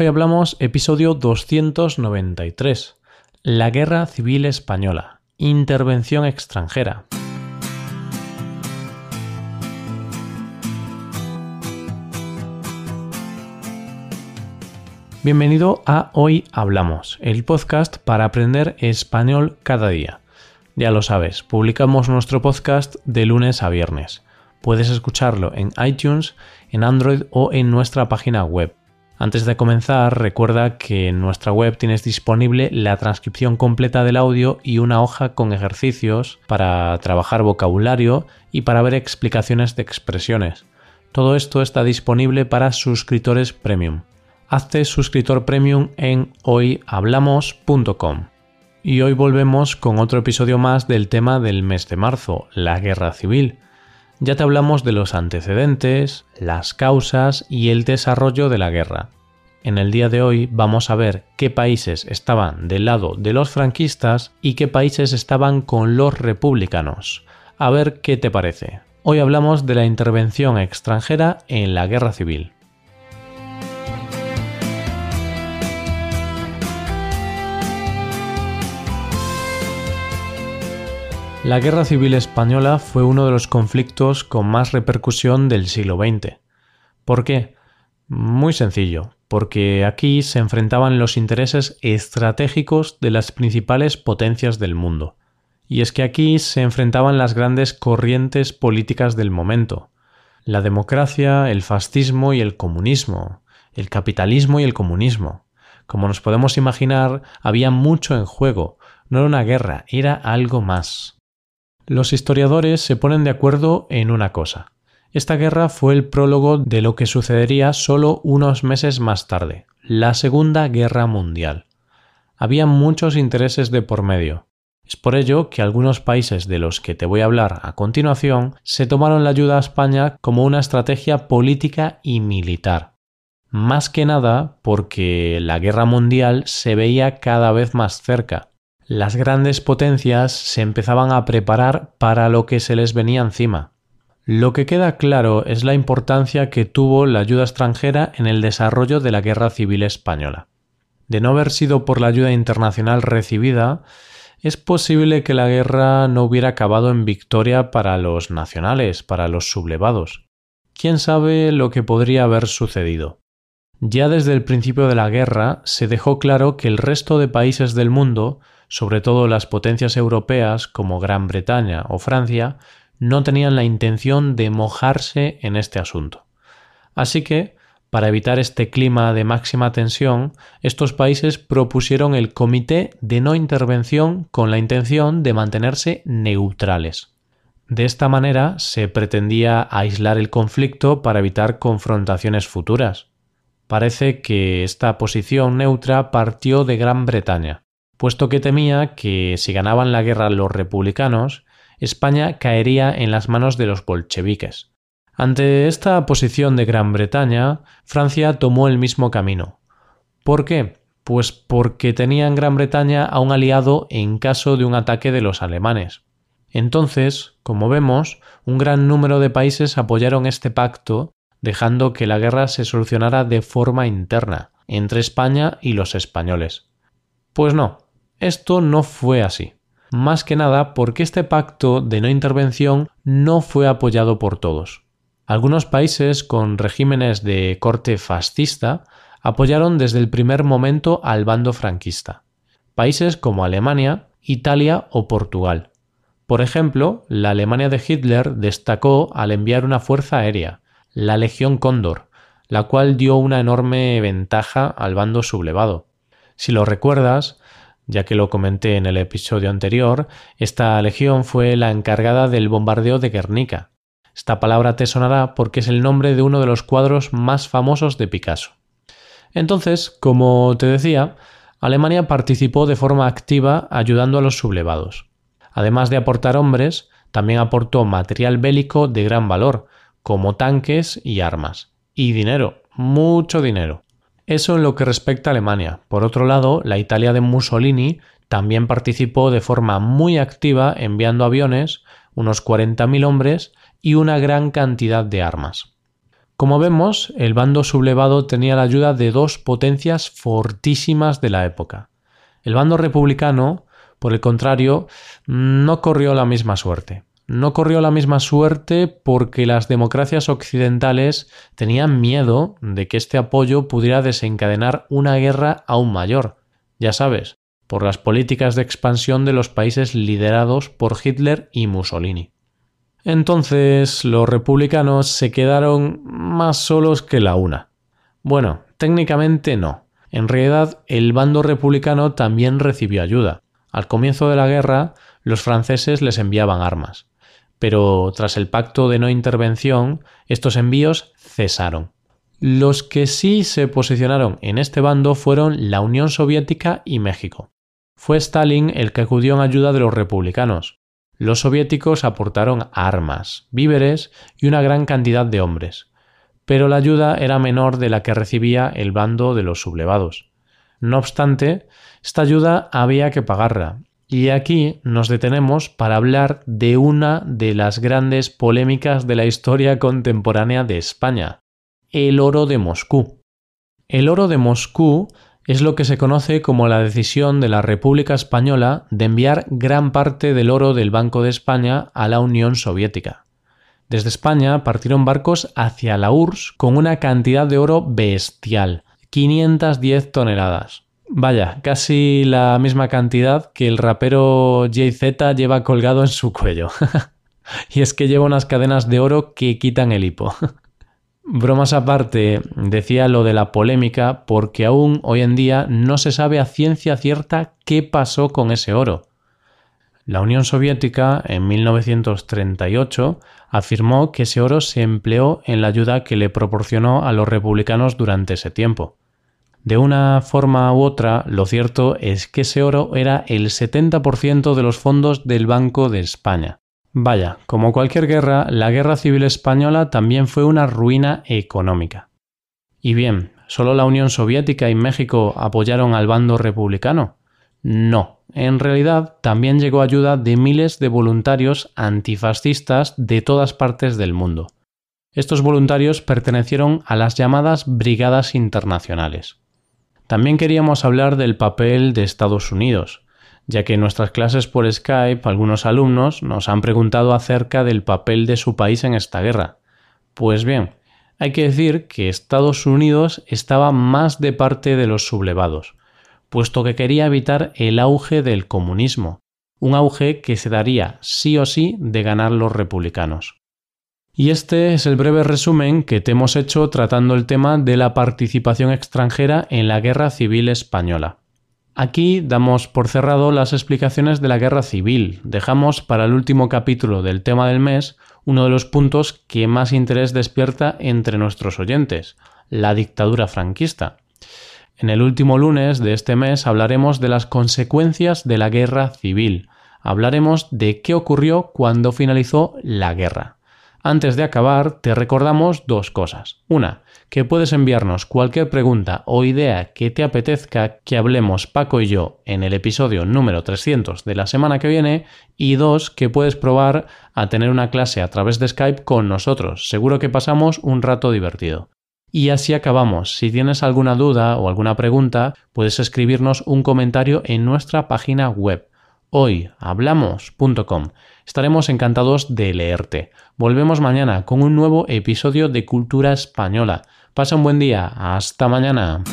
Hoy hablamos episodio 293, la Guerra Civil Española, intervención extranjera. Bienvenido a Hoy Hablamos, el podcast para aprender español cada día. Ya lo sabes, publicamos nuestro podcast de lunes a viernes. Puedes escucharlo en iTunes, en Android o en nuestra página web. Antes de comenzar, recuerda que en nuestra web tienes disponible la transcripción completa del audio y una hoja con ejercicios para trabajar vocabulario y para ver explicaciones de expresiones. Todo esto está disponible para suscriptores premium. Hazte suscriptor premium en hoyhablamos.com. Y hoy volvemos con otro episodio más del tema del mes de marzo, la guerra civil. Ya te hablamos de los antecedentes, las causas y el desarrollo de la guerra. En el día de hoy vamos a ver qué países estaban del lado de los franquistas y qué países estaban con los republicanos. A ver qué te parece. Hoy hablamos de la intervención extranjera en la guerra civil. La Guerra Civil Española fue uno de los conflictos con más repercusión del siglo XX. ¿Por qué? Muy sencillo, porque aquí se enfrentaban los intereses estratégicos de las principales potencias del mundo. Y es que aquí se enfrentaban las grandes corrientes políticas del momento. La democracia, el fascismo y el comunismo, el capitalismo y el comunismo. Como nos podemos imaginar, había mucho en juego, no era una guerra, era algo más. Los historiadores se ponen de acuerdo en una cosa. Esta guerra fue el prólogo de lo que sucedería solo unos meses más tarde, la Segunda Guerra Mundial. Había muchos intereses de por medio. Es por ello que algunos países de los que te voy a hablar a continuación se tomaron la ayuda a España como una estrategia política y militar. Más que nada porque la guerra mundial se veía cada vez más cerca las grandes potencias se empezaban a preparar para lo que se les venía encima. Lo que queda claro es la importancia que tuvo la ayuda extranjera en el desarrollo de la Guerra Civil Española. De no haber sido por la ayuda internacional recibida, es posible que la guerra no hubiera acabado en victoria para los nacionales, para los sublevados. ¿Quién sabe lo que podría haber sucedido? Ya desde el principio de la guerra se dejó claro que el resto de países del mundo sobre todo las potencias europeas como Gran Bretaña o Francia, no tenían la intención de mojarse en este asunto. Así que, para evitar este clima de máxima tensión, estos países propusieron el Comité de No Intervención con la intención de mantenerse neutrales. De esta manera se pretendía aislar el conflicto para evitar confrontaciones futuras. Parece que esta posición neutra partió de Gran Bretaña, puesto que temía que si ganaban la guerra los republicanos, España caería en las manos de los bolcheviques. Ante esta posición de Gran Bretaña, Francia tomó el mismo camino. ¿Por qué? Pues porque tenía en Gran Bretaña a un aliado en caso de un ataque de los alemanes. Entonces, como vemos, un gran número de países apoyaron este pacto, dejando que la guerra se solucionara de forma interna, entre España y los españoles. Pues no, esto no fue así. Más que nada porque este pacto de no intervención no fue apoyado por todos. Algunos países con regímenes de corte fascista apoyaron desde el primer momento al bando franquista. Países como Alemania, Italia o Portugal. Por ejemplo, la Alemania de Hitler destacó al enviar una fuerza aérea, la Legión Cóndor, la cual dio una enorme ventaja al bando sublevado. Si lo recuerdas, ya que lo comenté en el episodio anterior, esta legión fue la encargada del bombardeo de Guernica. Esta palabra te sonará porque es el nombre de uno de los cuadros más famosos de Picasso. Entonces, como te decía, Alemania participó de forma activa ayudando a los sublevados. Además de aportar hombres, también aportó material bélico de gran valor, como tanques y armas. Y dinero, mucho dinero. Eso en lo que respecta a Alemania. Por otro lado, la Italia de Mussolini también participó de forma muy activa enviando aviones, unos 40.000 hombres y una gran cantidad de armas. Como vemos, el bando sublevado tenía la ayuda de dos potencias fortísimas de la época. El bando republicano, por el contrario, no corrió la misma suerte. No corrió la misma suerte porque las democracias occidentales tenían miedo de que este apoyo pudiera desencadenar una guerra aún mayor. Ya sabes, por las políticas de expansión de los países liderados por Hitler y Mussolini. Entonces los republicanos se quedaron más solos que la una. Bueno, técnicamente no. En realidad el bando republicano también recibió ayuda. Al comienzo de la guerra, los franceses les enviaban armas. Pero tras el pacto de no intervención, estos envíos cesaron. Los que sí se posicionaron en este bando fueron la Unión Soviética y México. Fue Stalin el que acudió en ayuda de los republicanos. Los soviéticos aportaron armas, víveres y una gran cantidad de hombres, pero la ayuda era menor de la que recibía el bando de los sublevados. No obstante, esta ayuda había que pagarla, y aquí nos detenemos para hablar de una de las grandes polémicas de la historia contemporánea de España, el oro de Moscú. El oro de Moscú es lo que se conoce como la decisión de la República Española de enviar gran parte del oro del Banco de España a la Unión Soviética. Desde España partieron barcos hacia la URSS con una cantidad de oro bestial, 510 toneladas. Vaya, casi la misma cantidad que el rapero Jay-Z lleva colgado en su cuello. y es que lleva unas cadenas de oro que quitan el hipo. Bromas aparte, decía lo de la polémica porque aún hoy en día no se sabe a ciencia cierta qué pasó con ese oro. La Unión Soviética en 1938 afirmó que ese oro se empleó en la ayuda que le proporcionó a los republicanos durante ese tiempo. De una forma u otra, lo cierto es que ese oro era el 70% de los fondos del Banco de España. Vaya, como cualquier guerra, la guerra civil española también fue una ruina económica. Y bien, ¿solo la Unión Soviética y México apoyaron al bando republicano? No, en realidad también llegó ayuda de miles de voluntarios antifascistas de todas partes del mundo. Estos voluntarios pertenecieron a las llamadas Brigadas Internacionales. También queríamos hablar del papel de Estados Unidos, ya que en nuestras clases por Skype algunos alumnos nos han preguntado acerca del papel de su país en esta guerra. Pues bien, hay que decir que Estados Unidos estaba más de parte de los sublevados, puesto que quería evitar el auge del comunismo, un auge que se daría sí o sí de ganar los republicanos. Y este es el breve resumen que te hemos hecho tratando el tema de la participación extranjera en la Guerra Civil Española. Aquí damos por cerrado las explicaciones de la guerra civil. Dejamos para el último capítulo del tema del mes uno de los puntos que más interés despierta entre nuestros oyentes, la dictadura franquista. En el último lunes de este mes hablaremos de las consecuencias de la guerra civil. Hablaremos de qué ocurrió cuando finalizó la guerra. Antes de acabar, te recordamos dos cosas. Una, que puedes enviarnos cualquier pregunta o idea que te apetezca que hablemos Paco y yo en el episodio número 300 de la semana que viene. Y dos, que puedes probar a tener una clase a través de Skype con nosotros. Seguro que pasamos un rato divertido. Y así acabamos. Si tienes alguna duda o alguna pregunta, puedes escribirnos un comentario en nuestra página web hoyhablamos.com. Estaremos encantados de leerte. Volvemos mañana con un nuevo episodio de Cultura Española. Pasa un buen día. Hasta mañana.